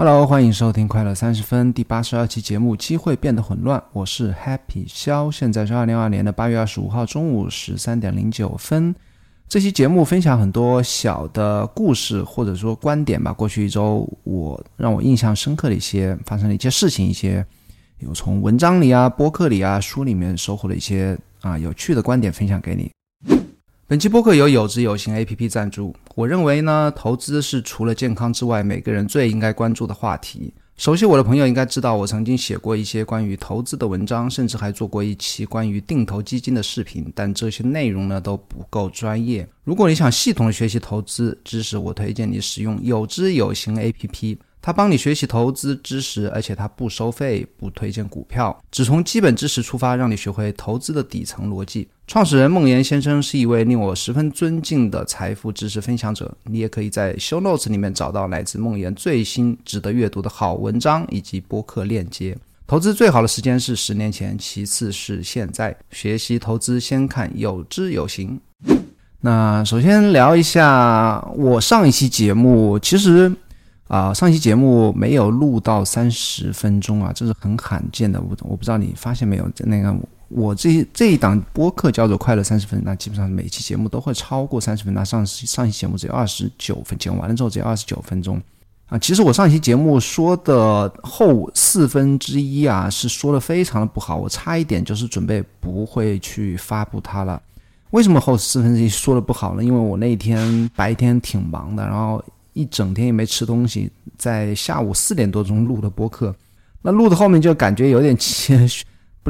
Hello，欢迎收听快乐三十分第八十二期节目。机会变得混乱，我是 Happy 肖，现在是二零二二年的八月二十五号中午十三点零九分。这期节目分享很多小的故事或者说观点吧。过去一周，我让我印象深刻的一些发生的一些事情，一些有从文章里啊、播客里啊、书里面收获的一些啊有趣的观点分享给你。本期播客由有知有行 A P P 赞助。我认为呢，投资是除了健康之外，每个人最应该关注的话题。熟悉我的朋友应该知道，我曾经写过一些关于投资的文章，甚至还做过一期关于定投基金的视频。但这些内容呢都不够专业。如果你想系统学习投资知识，我推荐你使用有知有行 A P P。它帮你学习投资知识，而且它不收费，不推荐股票，只从基本知识出发，让你学会投资的底层逻辑。创始人孟岩先生是一位令我十分尊敬的财富知识分享者。你也可以在 Show Notes 里面找到来自孟岩最新值得阅读的好文章以及播客链接。投资最好的时间是十年前，其次是现在。学习投资先看有知有行。那首先聊一下我上一期节目，其实。啊，上一期节目没有录到三十分钟啊，这是很罕见的。我我不知道你发现没有，那个我这这一档播客叫做《快乐三十分》，那基本上每期节目都会超过三十分。那上上期节目只有二十九分，剪完了之后只有二十九分钟啊。其实我上一期节目说的后四分之一啊，是说的非常的不好，我差一点就是准备不会去发布它了。为什么后四分之一说的不好呢？因为我那天白天挺忙的，然后。一整天也没吃东西，在下午四点多钟录的播客，那录的后面就感觉有点气，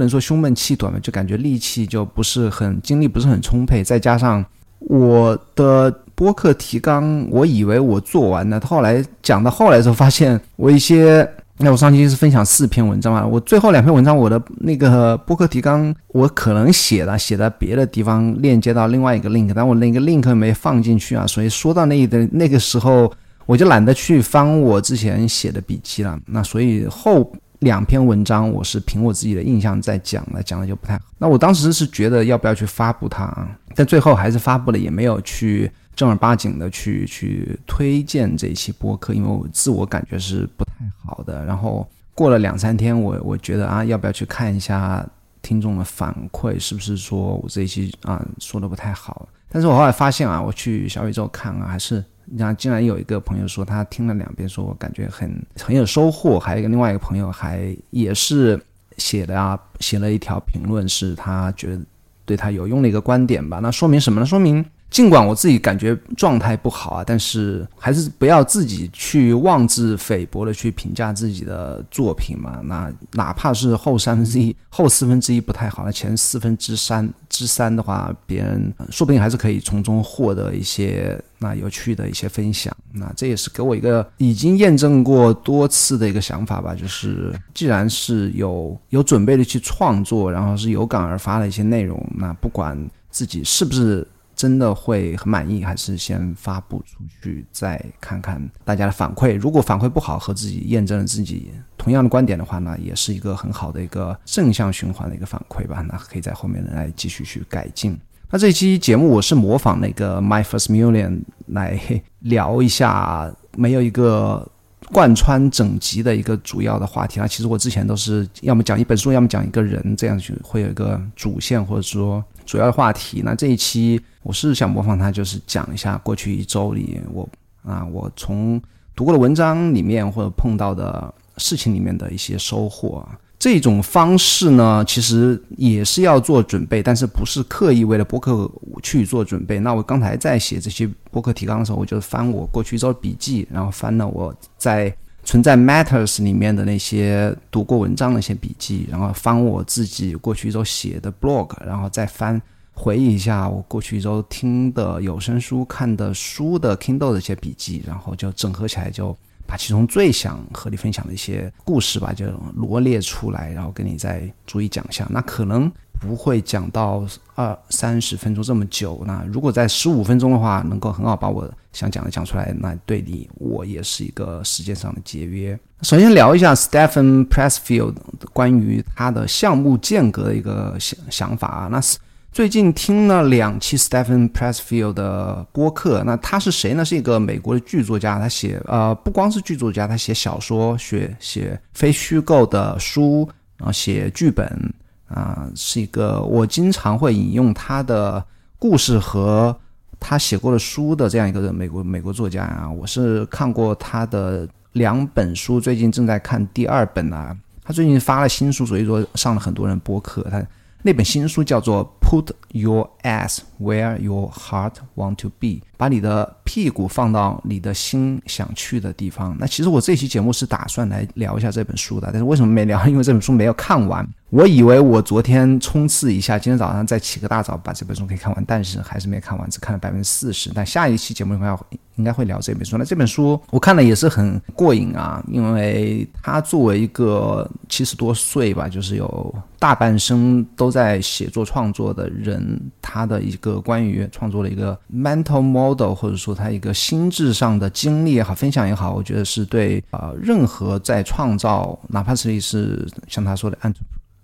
不能说胸闷气短嘛，就感觉力气就不是很，精力不是很充沛。再加上我的播客提纲，我以为我做完了，后来讲到后来的时候，发现我一些。那我上期是分享四篇文章嘛，我最后两篇文章我的那个播客提纲我可能写了写在别的地方链接到另外一个 link，但我那个 link 没放进去啊，所以说到那的那个时候我就懒得去翻我之前写的笔记了。那所以后两篇文章我是凭我自己的印象在讲的，讲的就不太好。那我当时是觉得要不要去发布它啊，但最后还是发布了，也没有去。正儿八经的去去推荐这一期播客，因为我自我感觉是不太好的。然后过了两三天，我我觉得啊，要不要去看一下听众的反馈，是不是说我这一期啊说的不太好？但是我后来发现啊，我去小宇宙看啊，还是你看，竟然有一个朋友说他听了两遍，说我感觉很很有收获。还有一个另外一个朋友还也是写的啊，写了一条评论，是他觉得对他有用的一个观点吧。那说明什么呢？说明。尽管我自己感觉状态不好啊，但是还是不要自己去妄自菲薄的去评价自己的作品嘛。那哪怕是后三分之一、后四分之一不太好，那前四分之三之三的话，别人说不定还是可以从中获得一些那有趣的一些分享。那这也是给我一个已经验证过多次的一个想法吧，就是既然是有有准备的去创作，然后是有感而发的一些内容，那不管自己是不是。真的会很满意，还是先发布出去，再看看大家的反馈。如果反馈不好，和自己验证了自己同样的观点的话呢，也是一个很好的一个正向循环的一个反馈吧。那可以在后面来继续去改进。那这期节目我是模仿那个 My First Million 来聊一下，没有一个贯穿整集的一个主要的话题啊。其实我之前都是要么讲一本书，要么讲一个人，这样去会有一个主线，或者说。主要的话题，那这一期我是想模仿他，就是讲一下过去一周里我啊，我从读过的文章里面或者碰到的事情里面的一些收获。这种方式呢，其实也是要做准备，但是不是刻意为了播客去做准备。那我刚才在写这些播客提纲的时候，我就翻我过去一周笔记，然后翻了我在。存在 Matters 里面的那些读过文章的一些笔记，然后翻我自己过去一周写的 blog，然后再翻回忆一下我过去一周听的有声书、看的书的 Kindle 的一些笔记，然后就整合起来，就把其中最想和你分享的一些故事吧，就罗列出来，然后跟你再逐一讲一下。那可能。不会讲到二三十分钟这么久。那如果在十五分钟的话，能够很好把我想讲的讲出来，那对你我也是一个时间上的节约。首先聊一下 Stephen Pressfield 关于他的项目间隔的一个想想法啊。那是最近听了两期 Stephen Pressfield 的播客，那他是谁呢？是一个美国的剧作家，他写呃不光是剧作家，他写小说，写写非虚构的书，然后写剧本啊，是一个我经常会引用他的故事和他写过的书的这样一个美国美国作家啊。我是看过他的两本书，最近正在看第二本啊。他最近发了新书，所以说上了很多人播客。他。那本新书叫做《Put Your Ass Where Your Heart Want to Be》，把你的屁股放到你的心想去的地方。那其实我这期节目是打算来聊一下这本书的，但是为什么没聊？因为这本书没有看完。我以为我昨天冲刺一下，今天早上再起个大早把这本书可以看完，但是还是没看完，只看了百分之四十。但下一期节目的话应该会聊这本书。那这本书我看了也是很过瘾啊，因为他作为一个七十多岁吧，就是有大半生都在写作创作的人，他的一个关于创作的一个 mental model，或者说他一个心智上的经历也好，分享也好，我觉得是对啊，任何在创造，哪怕是是像他说的按。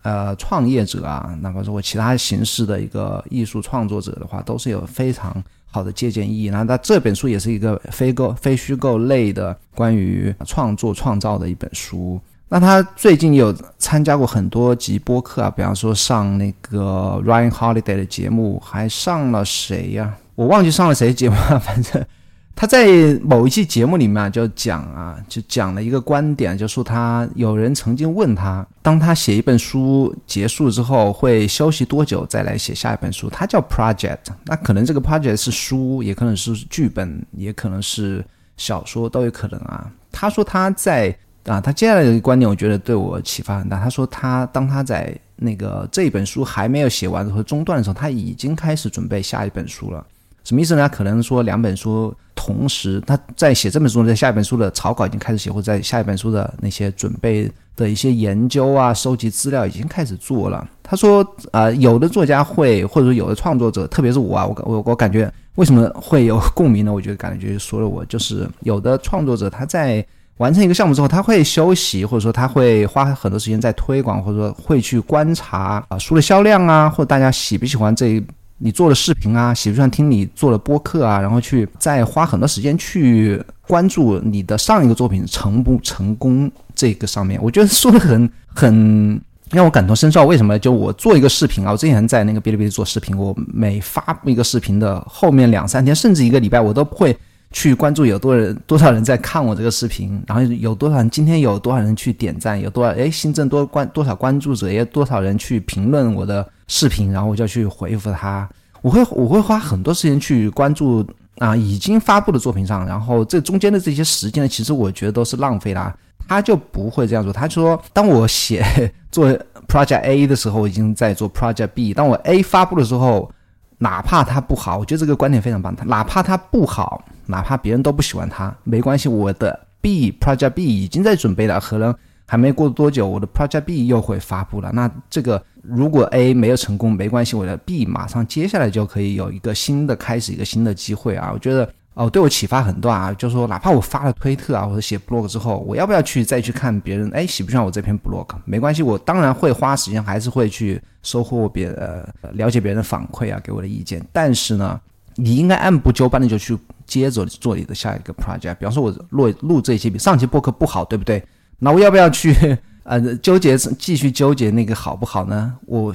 呃，创业者啊，哪怕说我其他形式的一个艺术创作者的话，都是有非常好的借鉴意义。那他这本书也是一个非构、非虚构类的关于创作创造的一本书。那他最近有参加过很多集播客啊，比方说上那个 Ryan Holiday 的节目，还上了谁呀？我忘记上了谁节目了，反正。他在某一期节目里面就讲啊，就讲了一个观点，就说他有人曾经问他，当他写一本书结束之后会休息多久再来写下一本书？他叫 project，那可能这个 project 是书，也可能是剧本，也可能是小说，都有可能啊。他说他在啊，他接下来的观点我觉得对我启发很大。他说他当他在那个这本书还没有写完的和中断的时候，他已经开始准备下一本书了。什么意思呢？可能说两本书。同时，他在写这本书，在下一本书的草稿已经开始写，或者在下一本书的那些准备的一些研究啊、收集资料已经开始做了。他说：“啊，有的作家会，或者说有的创作者，特别是我啊，我我我感觉为什么会有共鸣呢？我觉得感觉说了我就是有的创作者他在完成一个项目之后，他会休息，或者说他会花很多时间在推广，或者说会去观察啊书的销量啊，或者大家喜不喜欢这。”你做的视频啊，喜不喜欢听你做的播客啊？然后去再花很多时间去关注你的上一个作品成不成功这个上面，我觉得说的很 很让我感同身受。为什么？就我做一个视频啊，我之前在那个哔哩哔哩做视频，我每发布一个视频的后面两三天，甚至一个礼拜，我都会去关注有多人多少人在看我这个视频，然后有多少人今天有多少人去点赞，有多少哎新增多关多少关注者，也有多少人去评论我的。视频，然后我就去回复他。我会我会花很多时间去关注啊已经发布的作品上，然后这中间的这些时间呢，其实我觉得都是浪费啦。他就不会这样做，他说当我写 做 Project A 的时候，我已经在做 Project B。当我 A 发布的时候，哪怕他不好，我觉得这个观点非常棒。哪怕他不好，哪怕别人都不喜欢他，没关系，我的 B Project B 已经在准备了，可能。还没过多久，我的 Project B 又会发布了。那这个如果 A 没有成功，没关系，我的 B 马上接下来就可以有一个新的开始，一个新的机会啊！我觉得哦，对我启发很大啊。就是说，哪怕我发了推特啊，或者写 blog 之后，我要不要去再去看别人？哎，喜不喜欢我这篇 blog？没关系，我当然会花时间，还是会去收获别呃了解别人的反馈啊，给我的意见。但是呢，你应该按部就班的就去接着做你的下一个 project。比方说，我录录这一期比上期播客不好，对不对？那我要不要去呃纠结继续纠结那个好不好呢？我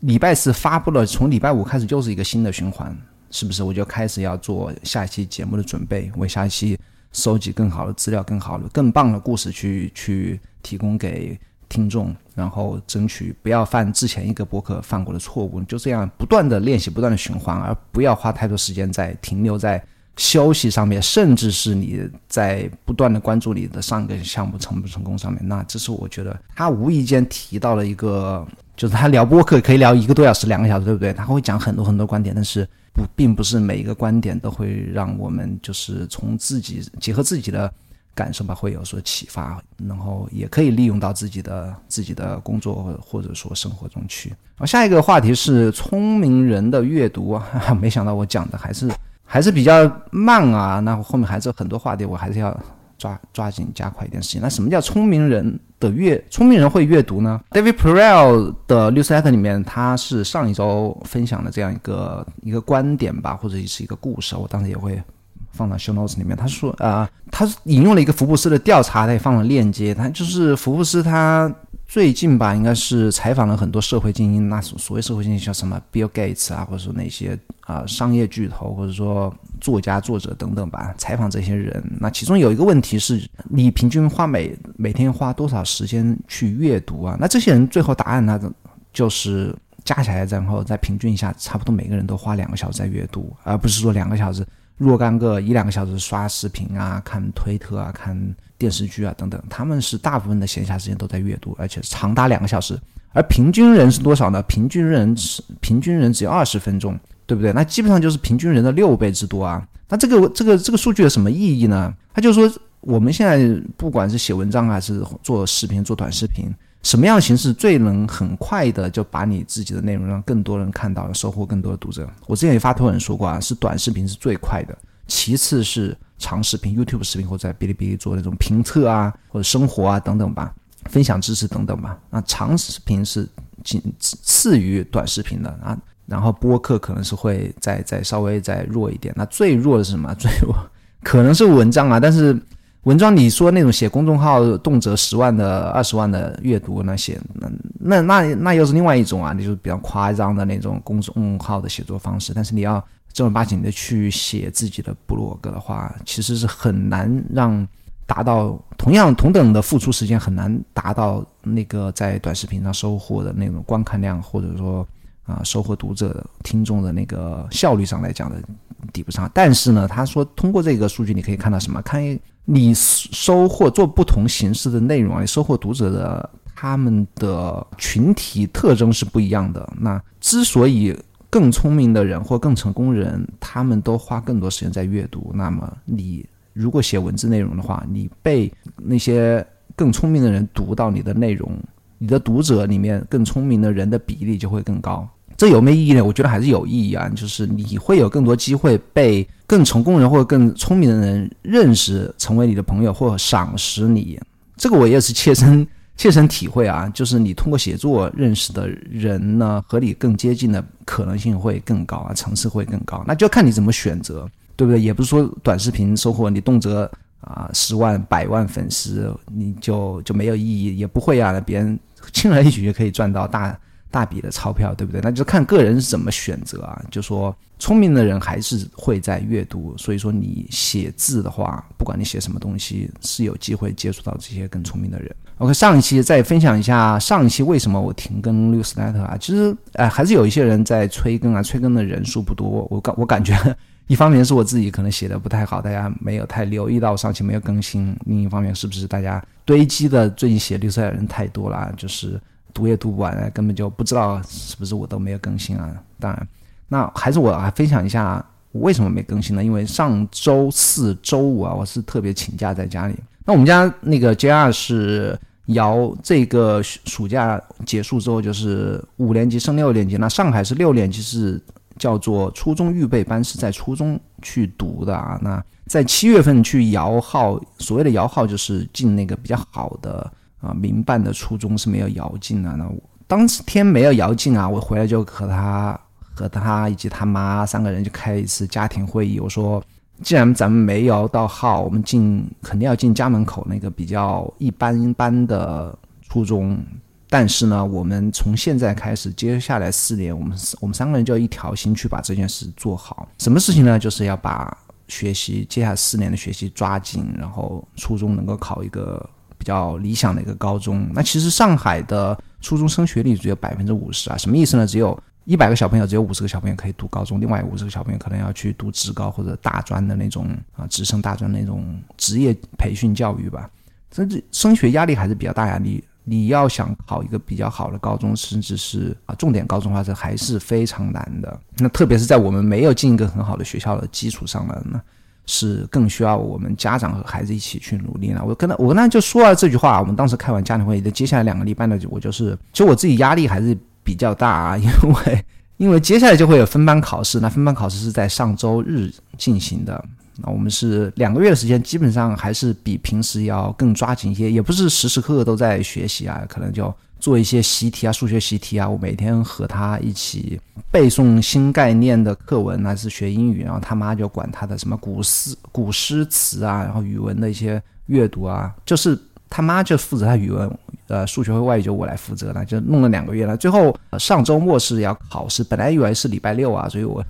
礼拜四发布了，从礼拜五开始就是一个新的循环，是不是？我就开始要做下一期节目的准备，为下一期收集更好的资料、更好的、更棒的故事去去提供给听众，然后争取不要犯之前一个博客犯过的错误，就这样不断的练习、不断的循环，而不要花太多时间在停留在。休息上面，甚至是你在不断的关注你的上一个项目成不成功上面，那这是我觉得他无意间提到了一个，就是他聊播客可以聊一个多小时、两个小时，对不对？他会讲很多很多观点，但是不，并不是每一个观点都会让我们就是从自己结合自己的感受吧，会有所启发，然后也可以利用到自己的自己的工作或者说生活中去。好，下一个话题是聪明人的阅读啊，没想到我讲的还是。还是比较慢啊，那后面还是很多话题，我还是要抓抓紧加快一点时间。那什么叫聪明人的阅？聪明人会阅读呢？David Perel 的 newsletter 里面，他是上一周分享的这样一个一个观点吧，或者是一个故事，我当时也会放到 show notes 里面。他说啊，他引用了一个福布斯的调查，他也放了链接。他就是福布斯他。最近吧，应该是采访了很多社会精英，那所谓社会精英像什么 Bill Gates 啊，或者说那些啊商业巨头，或者说作家、作者等等吧。采访这些人，那其中有一个问题是，你平均花每每天花多少时间去阅读啊？那这些人最后答案呢，就是加起来，然后再平均一下，差不多每个人都花两个小时在阅读，而不是说两个小时。若干个一两个小时刷视频啊、看推特啊、看电视剧啊等等，他们是大部分的闲暇时间都在阅读，而且长达两个小时。而平均人是多少呢？平均人是平均人只有二十分钟，对不对？那基本上就是平均人的六倍之多啊。那这个这个这个数据有什么意义呢？他就说，我们现在不管是写文章还是做视频、做短视频。什么样的形式最能很快的就把你自己的内容让更多人看到，收获更多的读者？我之前也发推文说过啊，是短视频是最快的，其次是长视频，YouTube 视频或者在哔哩哔哩做那种评测啊，或者生活啊等等吧，分享知识等等吧。那长视频是仅次于短视频的啊，然后播客可能是会再再稍微再弱一点。那最弱的是什么？最弱可能是文章啊，但是。文章你说那种写公众号动辄十万的、二十万的阅读那些，那那那那又是另外一种啊，你就比较夸张的那种公众号的写作方式。但是你要正儿八经的去写自己的部落格的话，其实是很难让达到同样同等的付出时间，很难达到那个在短视频上收获的那种观看量，或者说啊收获读者听众的那个效率上来讲的抵不上。但是呢，他说通过这个数据你可以看到什么？看。你收获做不同形式的内容啊，你收获读者的他们的群体特征是不一样的。那之所以更聪明的人或更成功人，他们都花更多时间在阅读，那么你如果写文字内容的话，你被那些更聪明的人读到你的内容，你的读者里面更聪明的人的比例就会更高。这有没有意义呢？我觉得还是有意义啊，就是你会有更多机会被更成功人或者更聪明的人认识，成为你的朋友或赏识你。这个我也是切身 切身体会啊，就是你通过写作认识的人呢，和你更接近的可能性会更高啊，层次会更高。那就看你怎么选择，对不对？也不是说短视频收获你动辄啊十万、百万粉丝，你就就没有意义，也不会啊，别人轻而易举就可以赚到大。大笔的钞票，对不对？那就看个人是怎么选择啊。就说聪明的人还是会在阅读，所以说你写字的话，不管你写什么东西，是有机会接触到这些更聪明的人。OK，上一期再分享一下上一期为什么我停更六 s l e t 啊？其实哎，还是有一些人在催更啊，催更的人数不多。我感我感觉，一方面是我自己可能写的不太好，大家没有太留意到上期没有更新；另一方面是不是大家堆积的最近写六 s l e 的人太多了，就是。读也读不完，根本就不知道是不是我都没有更新啊。当然，那还是我来分享一下我为什么没更新呢？因为上周四周五啊，我是特别请假在家里。那我们家那个 JR 是摇这个暑假结束之后就是五年级升六年级，那上海是六年级是叫做初中预备班，是在初中去读的啊。那在七月份去摇号，所谓的摇号就是进那个比较好的。啊，民办的初中是没有摇进的。那我当天没有摇进啊，我回来就和他、和他以及他妈三个人就开一次家庭会议。我说，既然咱们没摇到号，我们进肯定要进家门口那个比较一般般的初中。但是呢，我们从现在开始，接下来四年，我们我们三个人就要一条心去把这件事做好。什么事情呢？就是要把学习接下来四年的学习抓紧，然后初中能够考一个。比较理想的一个高中，那其实上海的初中升学率只有百分之五十啊，什么意思呢？只有一百个小朋友，只有五十个小朋友可以读高中，另外五十个小朋友可能要去读职高或者大专的那种啊，直升大专那种职业培训教育吧。甚至升学压力还是比较大呀，你你要想考一个比较好的高中，甚至是啊重点高中的话，这还是非常难的。那特别是在我们没有进一个很好的学校的基础上了呢。是更需要我们家长和孩子一起去努力了。我跟他，我跟他就说了这句话。我们当时开完家庭会议的接下来两个礼拜呢，我就是，其实我自己压力还是比较大啊，因为 因为接下来就会有分班考试，那分班考试是在上周日进行的。那我们是两个月的时间，基本上还是比平时要更抓紧一些，也不是时时刻刻都在学习啊，可能就做一些习题啊，数学习题啊。我每天和他一起背诵新概念的课文，那是学英语，然后他妈就管他的什么古诗古诗词啊，然后语文的一些阅读啊，就是他妈就负责他语文，呃，数学和外语就我来负责了，就弄了两个月了。最后上周末是要考试，本来以为是礼拜六啊，所以我。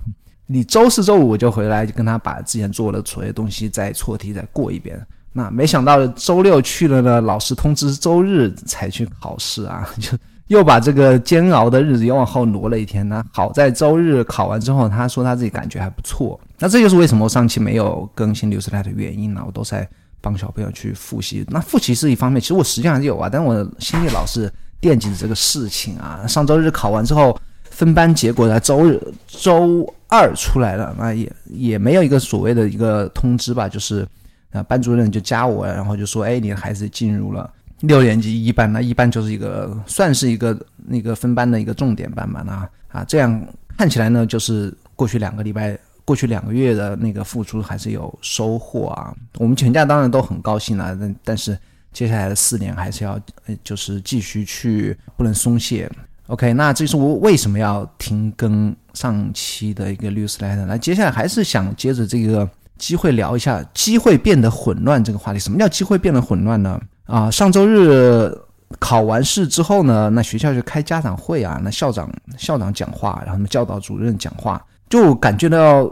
你周四周五我就回来，就跟他把之前做的所有东西再错题再过一遍。那没想到周六去了呢，老师通知周日才去考试啊，就 又把这个煎熬的日子又往后挪了一天呢。好在周日考完之后，他说他自己感觉还不错。那这就是为什么我上期没有更新六十台的原因呢？我都在帮小朋友去复习。那复习是一方面，其实我实际上有啊，但我心里老是惦记着这个事情啊。上周日考完之后。分班结果在周日、周二出来了，那也也没有一个所谓的一个通知吧，就是啊，班主任就加我，然后就说，哎，你的孩子进入了六年级一班，那一班就是一个算是一个那个分班的一个重点班嘛，那啊，这样看起来呢，就是过去两个礼拜、过去两个月的那个付出还是有收获啊。我们全家当然都很高兴了，但但是接下来的四年还是要，就是继续去，不能松懈。OK，那这是我为什么要停更上期的一个 news letter。那接下来还是想接着这个机会聊一下机会变得混乱这个话题。什么叫机会变得混乱呢？啊，上周日考完试之后呢，那学校就开家长会啊，那校长校长讲话，然后呢教导主任讲话，就感觉到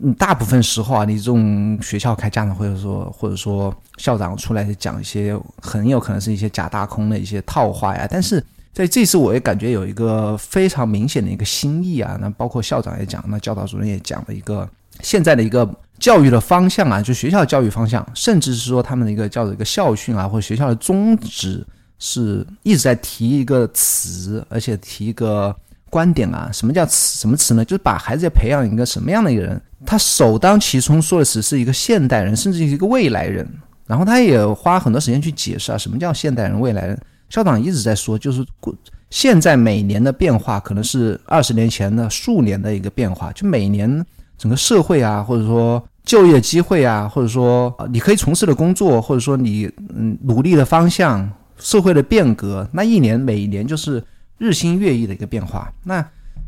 嗯大部分时候啊，你这种学校开家长会，或者说或者说校长出来讲一些很有可能是一些假大空的一些套话呀，但是。在这次，我也感觉有一个非常明显的一个心意啊，那包括校长也讲，那教导主任也讲了一个现在的一个教育的方向啊，就学校教育方向，甚至是说他们的一个叫做一个校训啊，或者学校的宗旨，是一直在提一个词，而且提一个观点啊，什么叫词？什么词呢？就是把孩子要培养一个什么样的一个人？他首当其冲说的词是一个现代人，甚至是一个未来人。然后他也花很多时间去解释啊，什么叫现代人、未来人。校长一直在说，就是过现在每年的变化可能是二十年前的数年的一个变化，就每年整个社会啊，或者说就业机会啊，或者说你可以从事的工作，或者说你嗯努力的方向，社会的变革，那一年每一年就是日新月异的一个变化。那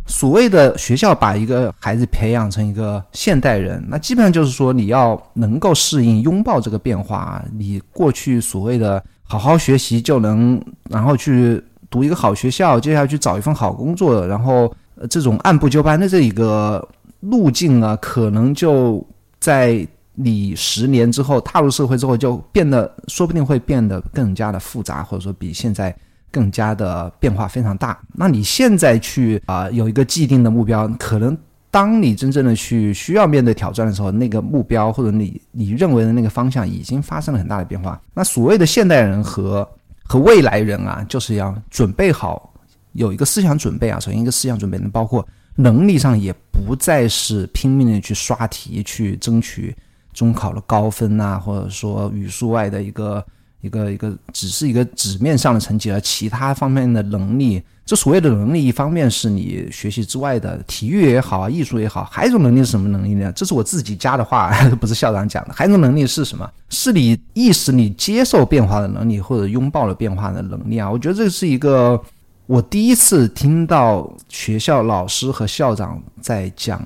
所谓的学校把一个孩子培养成一个现代人，那基本上就是说你要能够适应、拥抱这个变化。你过去所谓的。好好学习就能，然后去读一个好学校，接下来去找一份好工作，然后这种按部就班的这一个路径啊，可能就在你十年之后踏入社会之后，就变得说不定会变得更加的复杂，或者说比现在更加的变化非常大。那你现在去啊有一个既定的目标，可能。当你真正的去需要面对挑战的时候，那个目标或者你你认为的那个方向已经发生了很大的变化。那所谓的现代人和和未来人啊，就是要准备好，有一个思想准备啊。首先，一个思想准备，包括能力上也不再是拼命的去刷题去争取中考的高分啊，或者说语数外的一个一个一个只是一个纸面上的成绩，而其他方面的能力。这所谓的能力，一方面是你学习之外的体育也好，艺术也好，还有一种能力是什么能力呢？这是我自己加的话，不是校长讲的。还有一种能力是什么？是你意识你接受变化的能力，或者拥抱了变化的能力啊。我觉得这是一个我第一次听到学校老师和校长在讲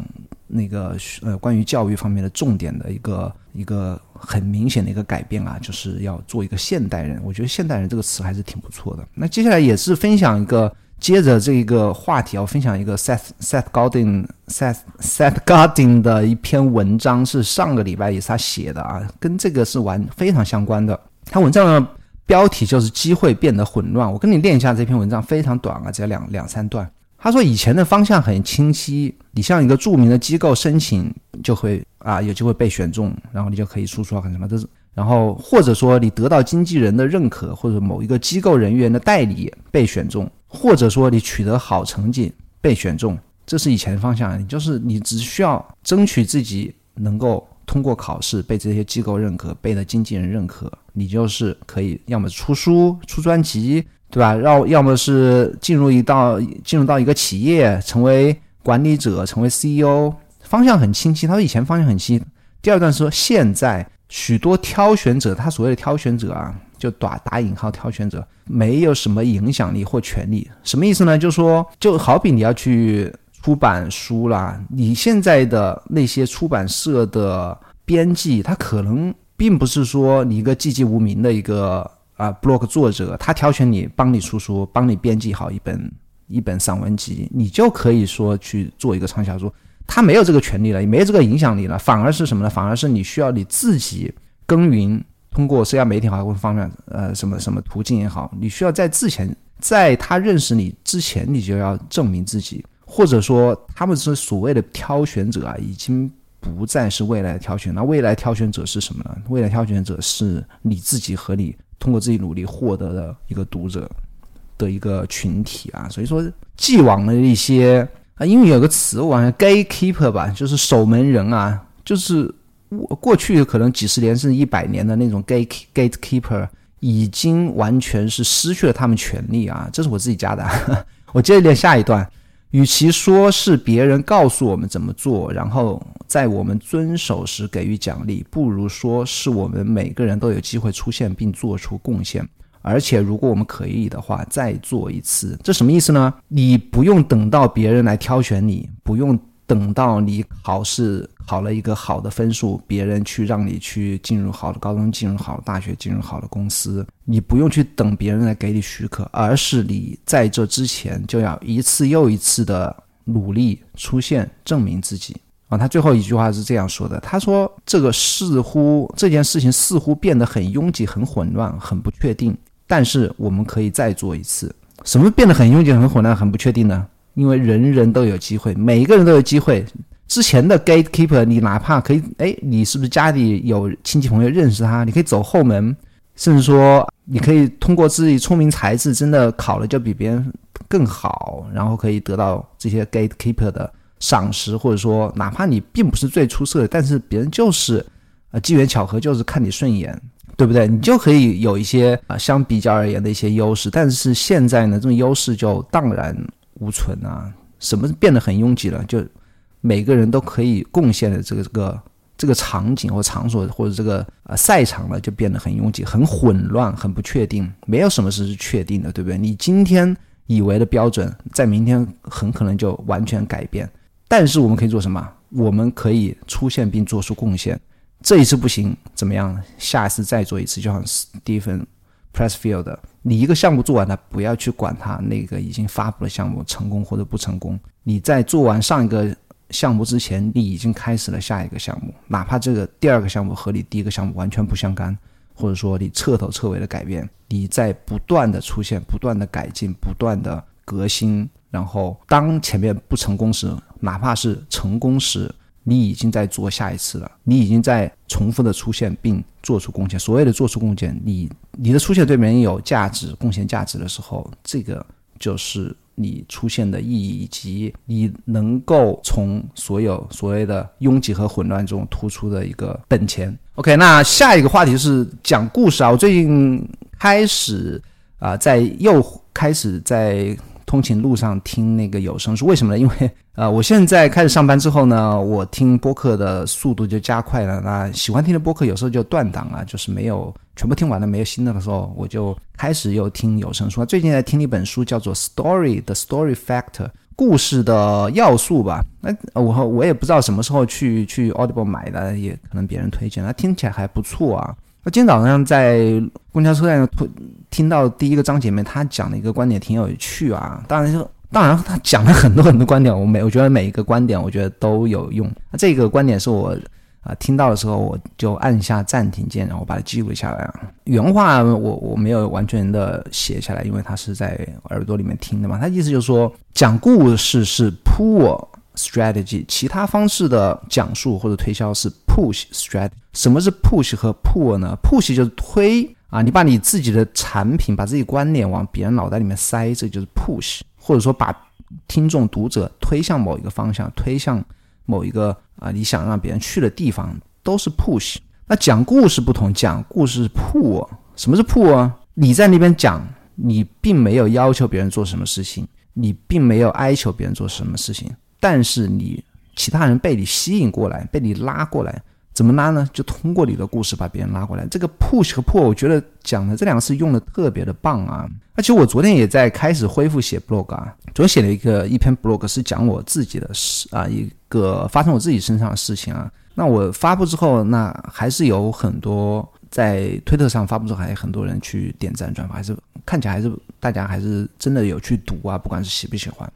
那个呃关于教育方面的重点的一个一个很明显的一个改变啊，就是要做一个现代人。我觉得“现代人”这个词还是挺不错的。那接下来也是分享一个。接着这一个话题，我分享一个 Seth Seth Godin Seth Seth Godin 的一篇文章，是上个礼拜也是他写的啊，跟这个是完非常相关的。他文章的标题就是“机会变得混乱”。我跟你念一下这篇文章，非常短啊，只有两两三段。他说：“以前的方向很清晰，你向一个著名的机构申请，就会啊有机会被选中，然后你就可以输出很什么，这是然后或者说你得到经纪人的认可，或者某一个机构人员的代理被选中。”或者说你取得好成绩被选中，这是以前的方向。就是你只需要争取自己能够通过考试被这些机构认可，被的经纪人认可，你就是可以要么出书、出专辑，对吧？要要么是进入一道进入到一个企业，成为。管理者，成为 CEO，方向很清晰。他说以前方向很清晰。第二段说现在许多挑选者，他所谓的挑选者啊，就打打引号挑选者，没有什么影响力或权利。什么意思呢？就说就好比你要去出版书啦，你现在的那些出版社的编辑，他可能并不是说你一个寂寂无名的一个啊 blog 作者，他挑选你帮你出书，帮你编辑好一本。一本散文集，你就可以说去做一个畅销书，他没有这个权利了，也没有这个影响力了，反而是什么呢？反而是你需要你自己耕耘，通过社交媒体好或方面，呃，什么什么途径也好，你需要在之前，在他认识你之前，你就要证明自己，或者说他们是所谓的挑选者啊，已经不再是未来的挑选，那未来挑选者是什么呢？未来挑选者是你自己和你通过自己努力获得的一个读者。的一个群体啊，所以说既往的一些啊，因为有个词，我好像 gatekeeper 吧，就是守门人啊，就是我过去可能几十年甚至一百年的那种 gate gatekeeper，已经完全是失去了他们权利啊。这是我自己加的，我接着念下一段。与其说是别人告诉我们怎么做，然后在我们遵守时给予奖励，不如说是我们每个人都有机会出现并做出贡献。而且，如果我们可以的话，再做一次，这什么意思呢？你不用等到别人来挑选你，不用等到你考试考了一个好的分数，别人去让你去进入好的高中、进入好的大学、进入好的公司，你不用去等别人来给你许可，而是你在这之前就要一次又一次的努力出现，证明自己啊。他最后一句话是这样说的：“他说，这个似乎这件事情似乎变得很拥挤、很混乱、很不确定。”但是我们可以再做一次。什么变得很拥挤、很混乱、很不确定呢？因为人人都有机会，每一个人都有机会。之前的 gatekeeper，你哪怕可以，哎，你是不是家里有亲戚朋友认识他？你可以走后门，甚至说你可以通过自己聪明才智，真的考了就比别人更好，然后可以得到这些 gatekeeper 的赏识，或者说哪怕你并不是最出色的，但是别人就是啊机缘巧合，就是看你顺眼。对不对？你就可以有一些啊，相比较而言的一些优势，但是现在呢，这种优势就荡然无存啊。什么变得很拥挤了？就每个人都可以贡献的这个这个这个场景或场所或者这个呃赛场呢，就变得很拥挤、很混乱、很不确定。没有什么事是确定的，对不对？你今天以为的标准，在明天很可能就完全改变。但是我们可以做什么？我们可以出现并做出贡献。这一次不行，怎么样？下一次再做一次，就像 Stephen Pressfield，你一个项目做完了，不要去管它那个已经发布的项目成功或者不成功。你在做完上一个项目之前，你已经开始了下一个项目，哪怕这个第二个项目和你第一个项目完全不相干，或者说你彻头彻尾的改变，你在不断的出现、不断的改进、不断的革新，然后当前面不成功时，哪怕是成功时。你已经在做下一次了，你已经在重复的出现并做出贡献。所谓的做出贡献，你你的出现对别人有价值、贡献价值的时候，这个就是你出现的意义，以及你能够从所有所谓的拥挤和混乱中突出的一个本钱。OK，那下一个话题是讲故事啊，我最近开始啊，在又开始在。通勤路上听那个有声书，为什么呢？因为呃，我现在开始上班之后呢，我听播客的速度就加快了。那喜欢听的播客有时候就断档啊，就是没有全部听完了，没有新的的时候，我就开始又听有声书。最近在听一本书，叫做《Story》的《Story Factor》，故事的要素吧。那我我也不知道什么时候去去 Audible 买的，也可能别人推荐，那听起来还不错啊。那今天早上在公交车站听听到第一个张姐妹，她讲的一个观点挺有趣啊。当然，就当然她讲了很多很多观点，我每我觉得每一个观点我觉得都有用。那这个观点是我啊听到的时候，我就按下暂停键，然后把它记录下来。原话我我没有完全的写下来，因为他是在耳朵里面听的嘛。他意思就是说，讲故事是 pull strategy，其他方式的讲述或者推销是 push strategy。什么是 push 和 pull 呢？push 就是推啊，你把你自己的产品、把自己观点往别人脑袋里面塞，这就是 push，或者说把听众、读者推向某一个方向，推向某一个啊你想让别人去的地方，都是 push。那讲故事不同，讲故事是 pull。什么是 pull 啊？你在那边讲，你并没有要求别人做什么事情，你并没有哀求别人做什么事情，但是你其他人被你吸引过来，被你拉过来，怎么拉呢？就通过你的故事把别人拉过来。这个 push 和 pull，我觉得讲的这两个词用的特别的棒啊！而且我昨天也在开始恢复写 blog 啊，昨天写了一个一篇 blog，是讲我自己的事啊，一个发生我自己身上的事情啊。那我发布之后，那还是有很多在推特上发布之后，还有很多人去点赞转发，还是看起来还是大家还是真的有去读啊，不管是喜不喜欢。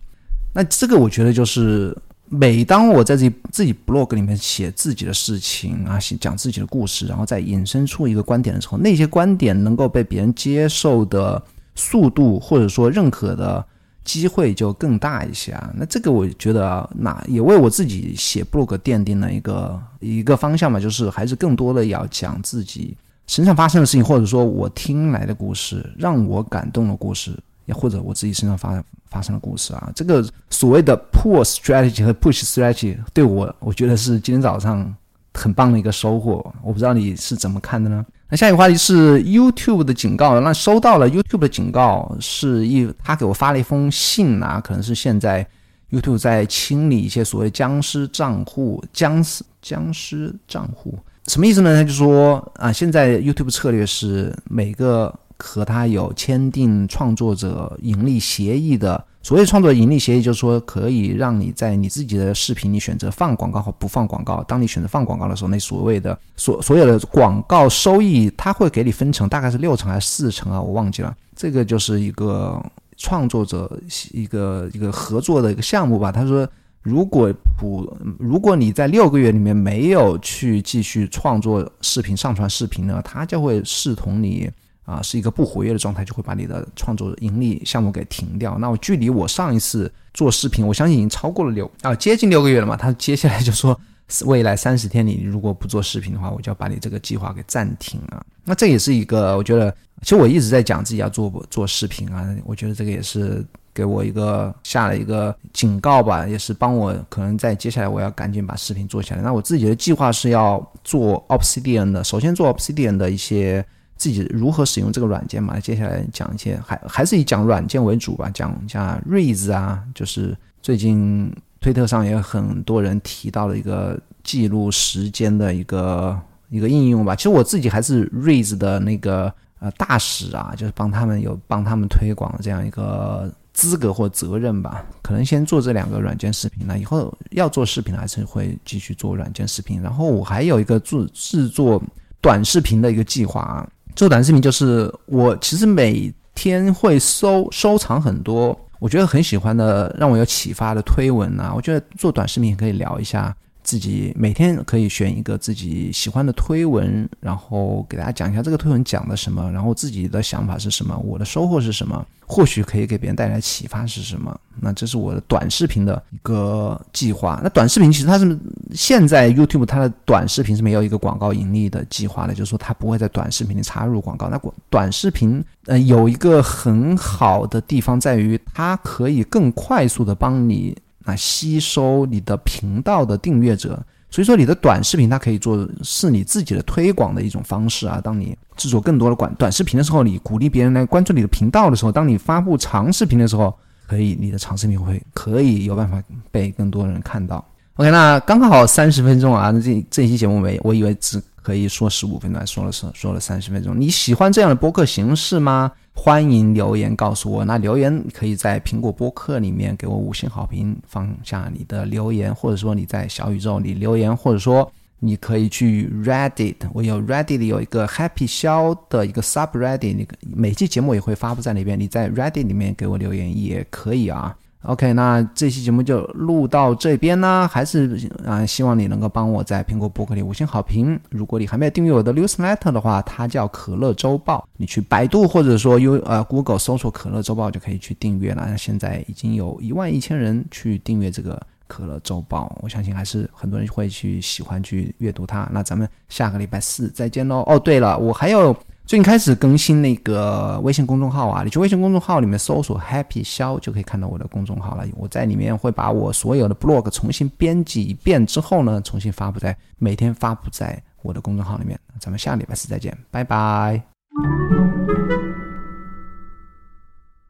那这个我觉得就是，每当我在自己自己 blog 里面写自己的事情啊，写讲自己的故事，然后再引申出一个观点的时候，那些观点能够被别人接受的速度，或者说认可的。机会就更大一些啊，那这个我觉得啊，那也为我自己写 blog 奠定了一个一个方向嘛，就是还是更多的要讲自己身上发生的事情，或者说我听来的故事，让我感动的故事，也或者我自己身上发发生的故事啊。这个所谓的 pull strategy 和 push strategy 对我，我觉得是今天早上很棒的一个收获。我不知道你是怎么看的呢？那下一个话题是 YouTube 的警告。那收到了 YouTube 的警告，是一他给我发了一封信啊，可能是现在 YouTube 在清理一些所谓僵尸账户、僵尸僵尸账户，什么意思呢？他就说啊，现在 YouTube 策略是每个和他有签订创作者盈利协议的。所谓创作盈利协议，就是说可以让你在你自己的视频，里选择放广告和不放广告。当你选择放广告的时候，那所谓的所所有的广告收益，它会给你分成，大概是六成还是四成啊？我忘记了。这个就是一个创作者一个一个合作的一个项目吧。他说，如果不如果你在六个月里面没有去继续创作视频、上传视频呢，他就会视同你。啊，是一个不活跃的状态，就会把你的创作盈利项目给停掉。那我距离我上一次做视频，我相信已经超过了六啊，接近六个月了嘛。他接下来就说，未来三十天你如果不做视频的话，我就要把你这个计划给暂停了。那这也是一个，我觉得，其实我一直在讲自己要做做视频啊，我觉得这个也是给我一个下了一个警告吧，也是帮我可能在接下来我要赶紧把视频做起来。那我自己的计划是要做 Obsidian 的，首先做 Obsidian 的一些。自己如何使用这个软件嘛？接下来讲一些，还还是以讲软件为主吧。讲一下 Raise 啊，就是最近推特上也有很多人提到了一个记录时间的一个一个应用吧。其实我自己还是 Raise 的那个呃大使啊，就是帮他们有帮他们推广这样一个资格或责任吧。可能先做这两个软件视频那，以后要做视频还是会继续做软件视频。然后我还有一个做制作短视频的一个计划啊。做短视频就是我其实每天会收收藏很多我觉得很喜欢的让我有启发的推文啊，我觉得做短视频也可以聊一下。自己每天可以选一个自己喜欢的推文，然后给大家讲一下这个推文讲的什么，然后自己的想法是什么，我的收获是什么，或许可以给别人带来启发是什么。那这是我的短视频的一个计划。那短视频其实它是现在 YouTube 它的短视频是没有一个广告盈利的计划的，就是说它不会在短视频里插入广告。那广短视频呃有一个很好的地方在于，它可以更快速的帮你。啊吸收你的频道的订阅者，所以说你的短视频它可以做是你自己的推广的一种方式啊。当你制作更多的短短视频的时候，你鼓励别人来关注你的频道的时候，当你发布长视频的时候，可以你的长视频会可以有办法被更多人看到。OK，那刚好三十分钟啊，这这期节目没我以为只可以说十五分钟，说了说说了三十分钟。你喜欢这样的播客形式吗？欢迎留言告诉我，那留言可以在苹果播客里面给我五星好评，放下你的留言，或者说你在小宇宙里留言，或者说你可以去 Reddit，我有 Reddit 有一个 Happy 肖的一个 Subreddit，那个每期节目也会发布在那边，你在 Reddit 里面给我留言也可以啊。OK，那这期节目就录到这边呢，还是啊，希望你能够帮我在苹果博客里五星好评。如果你还没有订阅我的 Newsletter 的话，它叫可乐周报，你去百度或者说 U 呃 Google 搜索可乐周报就可以去订阅了。现在已经有一万一千人去订阅这个可乐周报，我相信还是很多人会去喜欢去阅读它。那咱们下个礼拜四再见喽。哦，对了，我还有。最近开始更新那个微信公众号啊，你去微信公众号里面搜索 Happy 肖就可以看到我的公众号了。我在里面会把我所有的 blog 重新编辑一遍之后呢，重新发布在每天发布在我的公众号里面。咱们下礼拜四再见，拜拜。